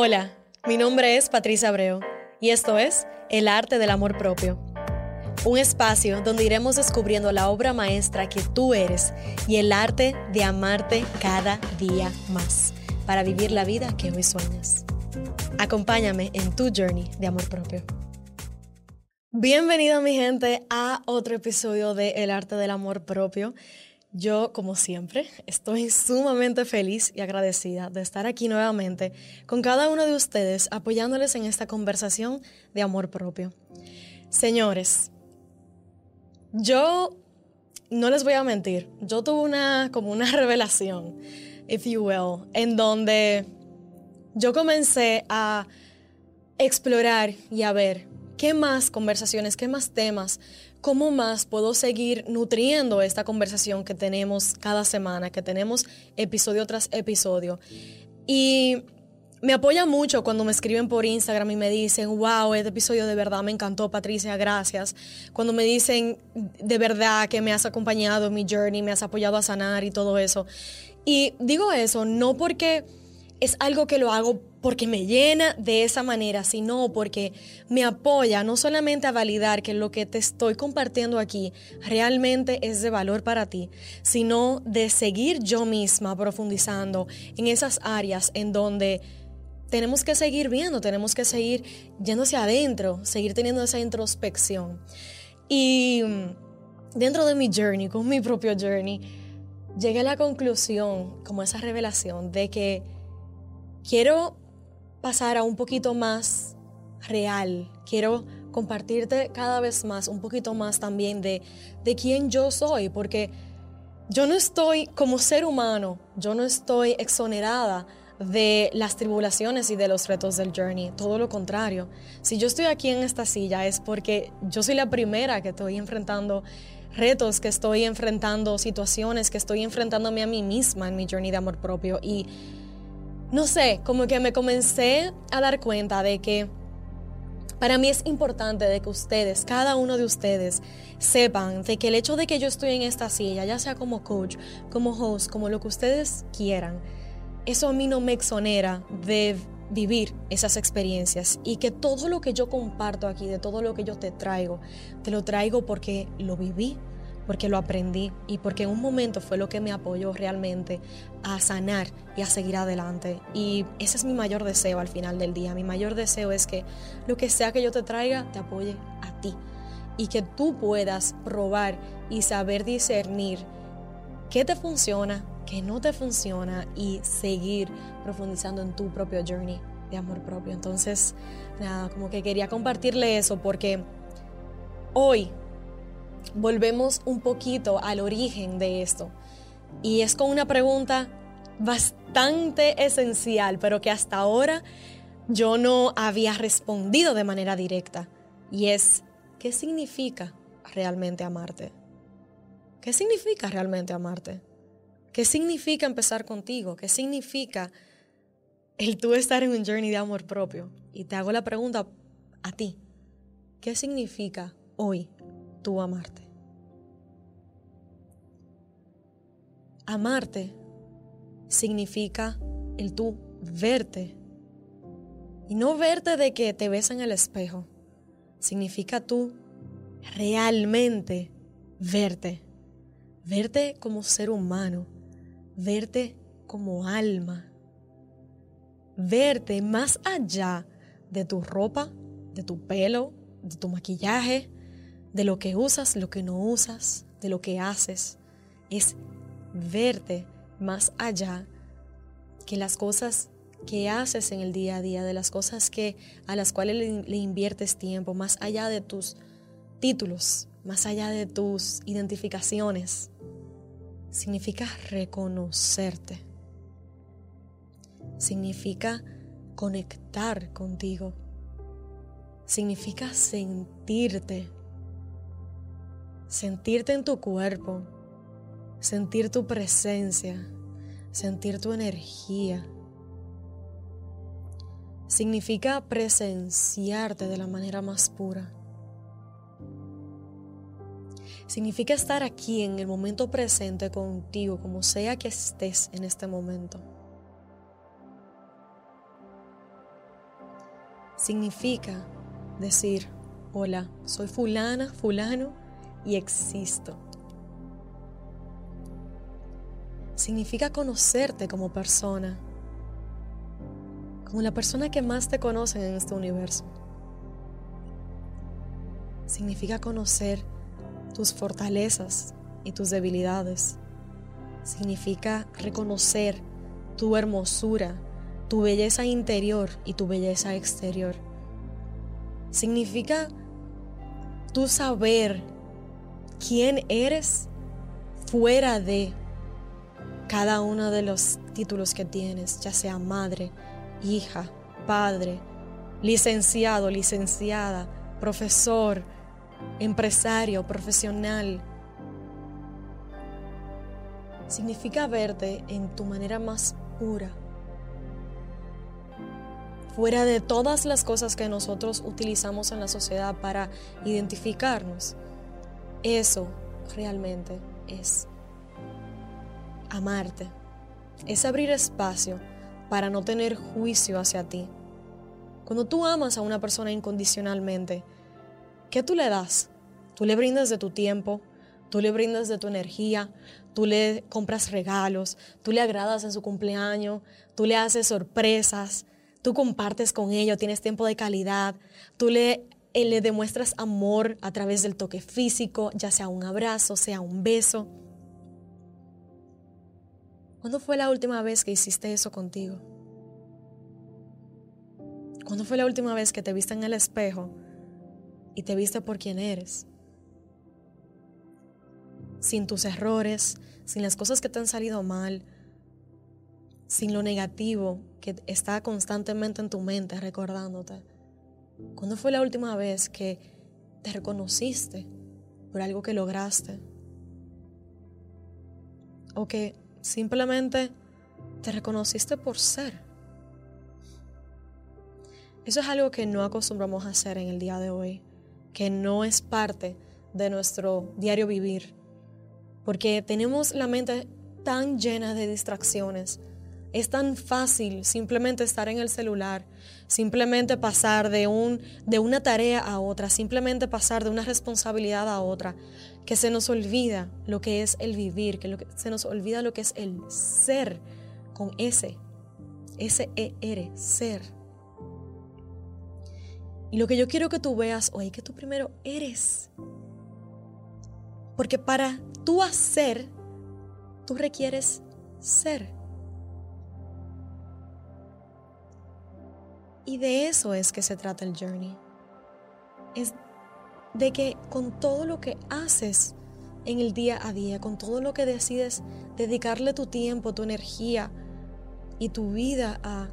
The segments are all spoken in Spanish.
Hola, mi nombre es Patricia Abreu y esto es El Arte del Amor Propio. Un espacio donde iremos descubriendo la obra maestra que tú eres y el arte de amarte cada día más para vivir la vida que hoy sueñas. Acompáñame en tu journey de amor propio. Bienvenido mi gente a otro episodio de El Arte del Amor Propio. Yo, como siempre, estoy sumamente feliz y agradecida de estar aquí nuevamente con cada uno de ustedes apoyándoles en esta conversación de amor propio. Señores, yo no les voy a mentir, yo tuve una como una revelación, if you will, en donde yo comencé a explorar y a ver qué más conversaciones, qué más temas ¿cómo más puedo seguir nutriendo esta conversación que tenemos cada semana, que tenemos episodio tras episodio? Y me apoya mucho cuando me escriben por Instagram y me dicen, wow, este episodio de verdad me encantó, Patricia, gracias. Cuando me dicen de verdad que me has acompañado en mi journey, me has apoyado a sanar y todo eso. Y digo eso no porque es algo que lo hago porque me llena de esa manera, sino porque me apoya no solamente a validar que lo que te estoy compartiendo aquí realmente es de valor para ti, sino de seguir yo misma profundizando en esas áreas en donde tenemos que seguir viendo, tenemos que seguir yéndose adentro, seguir teniendo esa introspección. Y dentro de mi journey, con mi propio journey, llegué a la conclusión, como esa revelación, de que quiero pasar a un poquito más real. Quiero compartirte cada vez más, un poquito más también de, de quién yo soy, porque yo no estoy como ser humano, yo no estoy exonerada de las tribulaciones y de los retos del journey, todo lo contrario. Si yo estoy aquí en esta silla es porque yo soy la primera que estoy enfrentando retos, que estoy enfrentando situaciones, que estoy enfrentándome a mí misma en mi journey de amor propio y no sé, como que me comencé a dar cuenta de que para mí es importante de que ustedes, cada uno de ustedes, sepan de que el hecho de que yo estoy en esta silla, ya sea como coach, como host, como lo que ustedes quieran, eso a mí no me exonera de vivir esas experiencias y que todo lo que yo comparto aquí, de todo lo que yo te traigo, te lo traigo porque lo viví, porque lo aprendí y porque en un momento fue lo que me apoyó realmente a sanar y a seguir adelante. Y ese es mi mayor deseo al final del día. Mi mayor deseo es que lo que sea que yo te traiga te apoye a ti y que tú puedas probar y saber discernir qué te funciona, qué no te funciona y seguir profundizando en tu propio journey de amor propio. Entonces, nada, como que quería compartirle eso porque hoy volvemos un poquito al origen de esto. Y es con una pregunta bastante esencial, pero que hasta ahora yo no había respondido de manera directa. Y es, ¿qué significa realmente amarte? ¿Qué significa realmente amarte? ¿Qué significa empezar contigo? ¿Qué significa el tú estar en un journey de amor propio? Y te hago la pregunta a ti. ¿Qué significa hoy amarte. Amarte significa el tú verte. Y no verte de que te ves en el espejo. Significa tú realmente verte. Verte como ser humano. Verte como alma. Verte más allá de tu ropa, de tu pelo, de tu maquillaje, de lo que usas, lo que no usas, de lo que haces, es verte más allá que las cosas que haces en el día a día, de las cosas que a las cuales le, le inviertes tiempo, más allá de tus títulos, más allá de tus identificaciones. Significa reconocerte. Significa conectar contigo. Significa sentirte sentirte en tu cuerpo, sentir tu presencia, sentir tu energía. Significa presenciarte de la manera más pura. Significa estar aquí en el momento presente contigo, como sea que estés en este momento. significa decir, hola, soy fulana, fulano y existo. Significa conocerte como persona, como la persona que más te conocen en este universo. Significa conocer tus fortalezas y tus debilidades. Significa reconocer tu hermosura, tu belleza interior y tu belleza exterior. Significa tu saber quién eres fuera de cada uno de los títulos que tienes, ya sea madre, hija, padre, licenciado, licenciada, profesor, empresario, profesional. Significa verte en tu manera más pura, fuera de todas las cosas que nosotros utilizamos en la sociedad para identificarnos. Eso realmente es amarte, es abrir espacio para no tener juicio hacia ti. Cuando tú amas a una persona incondicionalmente, ¿qué tú le das? Tú le brindas de tu tiempo, tú le brindas de tu energía, tú le compras regalos, tú le agradas en su cumpleaños, tú le haces sorpresas, tú compartes con ella, tienes tiempo de calidad, tú le, eh, le demuestras amor a través del toque físico, ya sea un abrazo, sea un beso. ¿Cuándo fue la última vez que hiciste eso contigo? ¿Cuándo fue la última vez que te viste en el espejo y te viste por quien eres? Sin tus errores, sin las cosas que te han salido mal, sin lo negativo que está constantemente en tu mente recordándote. ¿Cuándo fue la última vez que te reconociste por algo que lograste? O que simplemente te reconociste por ser. Eso es algo que no acostumbramos a hacer en el día de hoy, que no es parte de nuestro diario vivir, porque tenemos la mente tan llena de distracciones. Es tan fácil simplemente estar en el celular, simplemente pasar de, un, de una tarea a otra, simplemente pasar de una responsabilidad a otra, que se nos olvida lo que es el vivir, que, se nos olvida lo que es el ser con S, S-E-R, ser. Y lo que yo quiero que tú veas hoy, que tú primero eres. Porque para tú hacer, tú requieres ser. Y de eso es que se trata el journey. Es de que con todo lo que haces en el día a día, con todo lo que decides dedicarle tu tiempo, tu energía y tu vida a,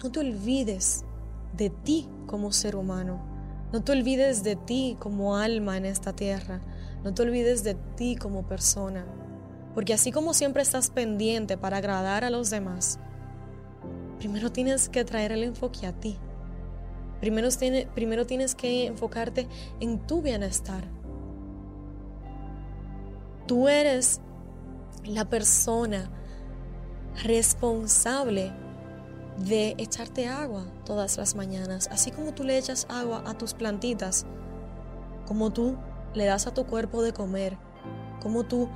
no te olvides de ti como ser humano, no te olvides de ti como alma en esta tierra, no te olvides de ti como persona, porque así como siempre estás pendiente para agradar a los demás, primero tienes que traer el enfoque a ti. Primero, tienes que enfocarte en tu bienestar. Tú eres la persona responsable de echarte agua todas las mañanas, así como tú le echas agua a tus plantitas, como tú le das a tu cuerpo de comer, como tú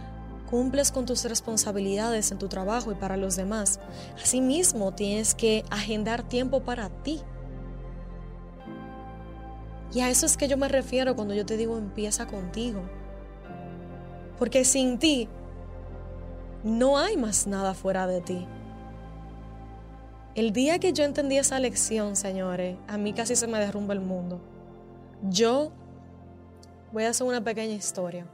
cumples con tus responsabilidades en tu trabajo y para los demás. Asimismo, tienes que agendar tiempo para ti. Y a eso es que yo me refiero cuando yo te digo empieza contigo. Porque sin ti no hay más nada fuera de ti. El día que yo entendí esa lección, señores, a mí casi se me derrumba el mundo. Yo voy a hacer una pequeña historia.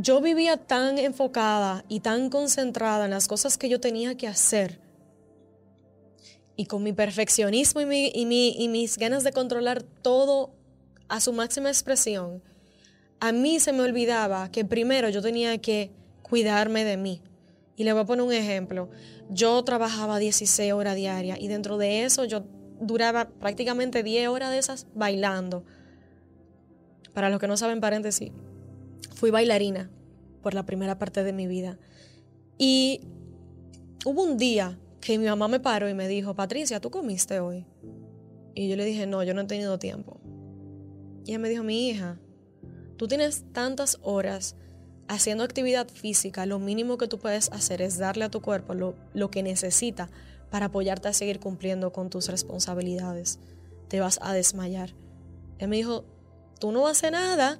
Yo vivía tan enfocada y tan concentrada en las cosas que yo tenía que hacer y con mi perfeccionismo y, mis ganas de controlar todo a su máxima expresión, a mí se me olvidaba que primero yo tenía que cuidarme de mí. Y le voy a poner un ejemplo. Yo trabajaba 16 horas diarias y dentro de eso yo duraba prácticamente 10 horas de esas bailando. Para los que no saben, paréntesis, fui bailarina por la primera parte de mi vida. Y hubo un día que mi mamá me paró y me dijo, Patricia, ¿tú comiste hoy? Y yo le dije, no, yo no he tenido tiempo. Y ella me dijo, mi hija, tú tienes tantas horas haciendo actividad física, lo mínimo que tú puedes hacer es darle a tu cuerpo lo, lo que necesita para apoyarte a seguir cumpliendo con tus responsabilidades. Te vas a desmayar. Él me dijo, tú no hacer nada,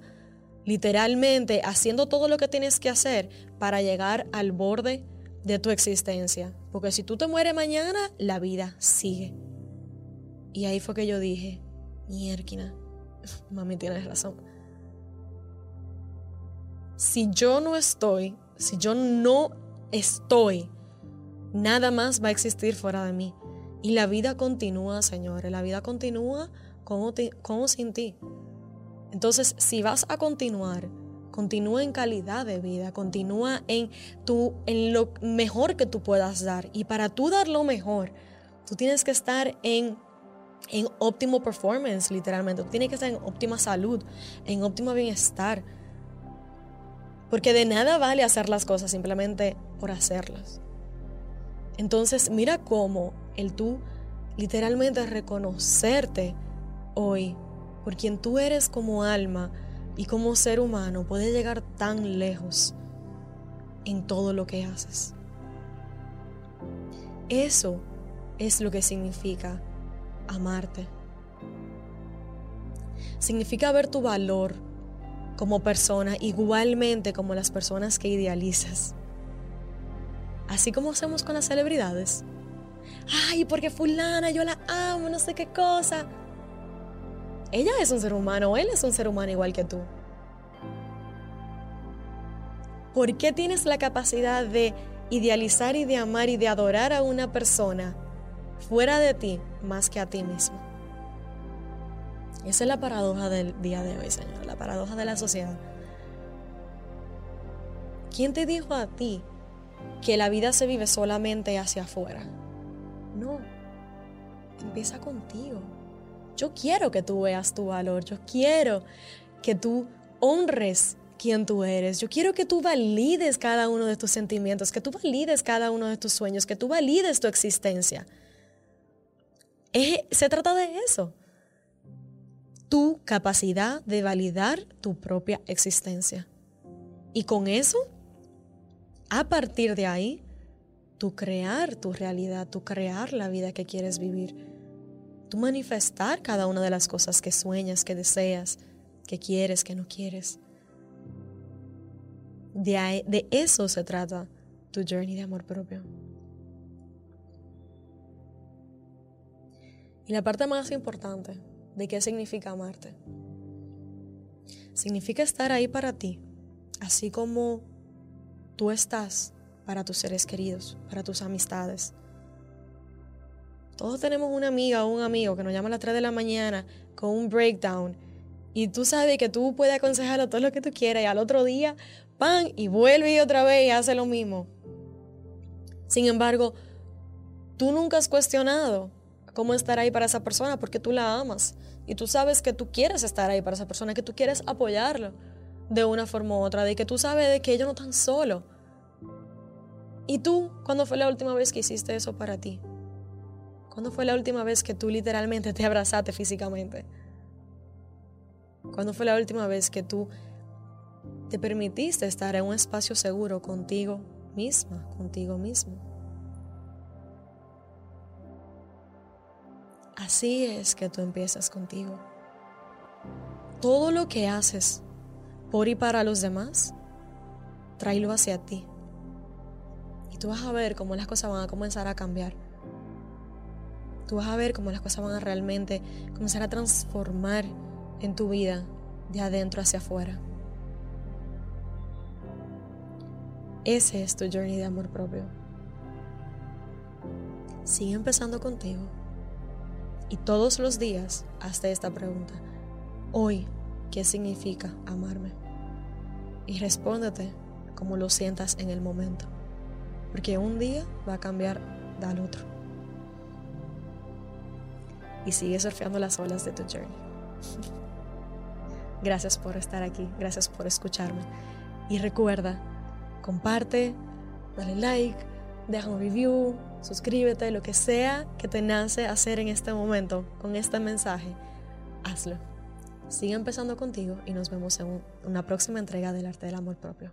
literalmente haciendo todo lo que tienes que hacer para llegar al borde de tu existencia. Porque si tú te mueres mañana, la vida sigue. Y ahí fue que yo dije, mierquina, mami tienes razón. Si yo no estoy, si yo no estoy, nada más va a existir fuera de mí. Y la vida continúa, señores, la vida continúa como, como sin ti. Entonces, si vas a continuar, continúa en calidad de vida, continúa en, tu, en lo mejor que tú puedas dar. Y para tú dar lo mejor, tú tienes que estar en, en óptimo performance, literalmente. Tú tienes que estar en óptima salud, en óptimo bienestar. Porque de nada vale hacer las cosas simplemente por hacerlas. Entonces, mira cómo el tú literalmente reconocerte hoy por quien tú eres como alma y como ser humano puede llegar tan lejos en todo lo que haces. Eso es lo que significa amarte. Significa ver tu valor como persona igualmente como las personas que idealizas. Así como hacemos con las celebridades. Ay, porque fulana, yo la amo, no sé qué cosa. Ella es un ser humano, él es un ser humano igual que tú. ¿Por qué tienes la capacidad de idealizar y de amar y de adorar a una persona fuera de ti más que a ti mismo? Esa es la paradoja del día de hoy, Señor, la paradoja de la sociedad. ¿Quién te dijo a ti que la vida se vive solamente hacia afuera? No, empieza contigo. Yo quiero que tú veas tu valor, yo quiero que tú honres quién tú eres, yo quiero que tú valides cada uno de tus sentimientos, que tú valides cada uno de tus sueños, que tú valides tu existencia. se trata de eso. Tu capacidad de validar tu propia existencia. Y con eso, a partir de ahí, tú crear tu realidad, tú crear la vida que quieres vivir tú manifestar cada una de las cosas que sueñas, que deseas, que quieres, que no quieres. De, eso se trata tu journey de amor propio. Y la parte más importante de qué significa amarte. Significa estar ahí para ti, así como tú estás para tus seres queridos, para tus amistades, todos tenemos una amiga o un amigo que nos llama a las 3 de la mañana con un breakdown y tú sabes que tú puedes aconsejarlo todo lo que tú quieras y al otro día, pan, y vuelve y otra vez y hace lo mismo. Sin embargo, tú nunca has cuestionado cómo estar ahí para esa persona porque tú la amas y tú sabes que tú quieres estar ahí para esa persona, que tú quieres apoyarlo de una forma u otra, de que tú sabes de que ellos no están solos. ¿Y tú cuándo fue la última vez que hiciste eso para ti? ¿Cuándo fue la última vez que tú literalmente te abrazaste físicamente? ¿Cuándo fue la última vez que tú te permitiste estar en un espacio seguro contigo misma, contigo mismo? Así es que tú empiezas contigo. Todo lo que haces por y para los demás, tráelo hacia ti. Y tú vas a ver cómo las cosas van a comenzar a cambiar tú vas a ver cómo las cosas van a realmente comenzar a transformar en tu vida de adentro hacia afuera. Ese es tu journey de amor propio. Sigue empezando contigo y todos los días hazte esta pregunta. Hoy, ¿qué significa amarme? Y respóndete como lo sientas en el momento, porque un día va a cambiar del otro y sigue surfeando las olas de tu journey. Gracias por estar aquí, gracias por escucharme. Y recuerda, comparte, dale like, deja un review, suscríbete, lo que sea que te nace hacer en este momento con este mensaje, hazlo. Sigue empezando contigo y nos vemos en una próxima entrega del arte del amor propio.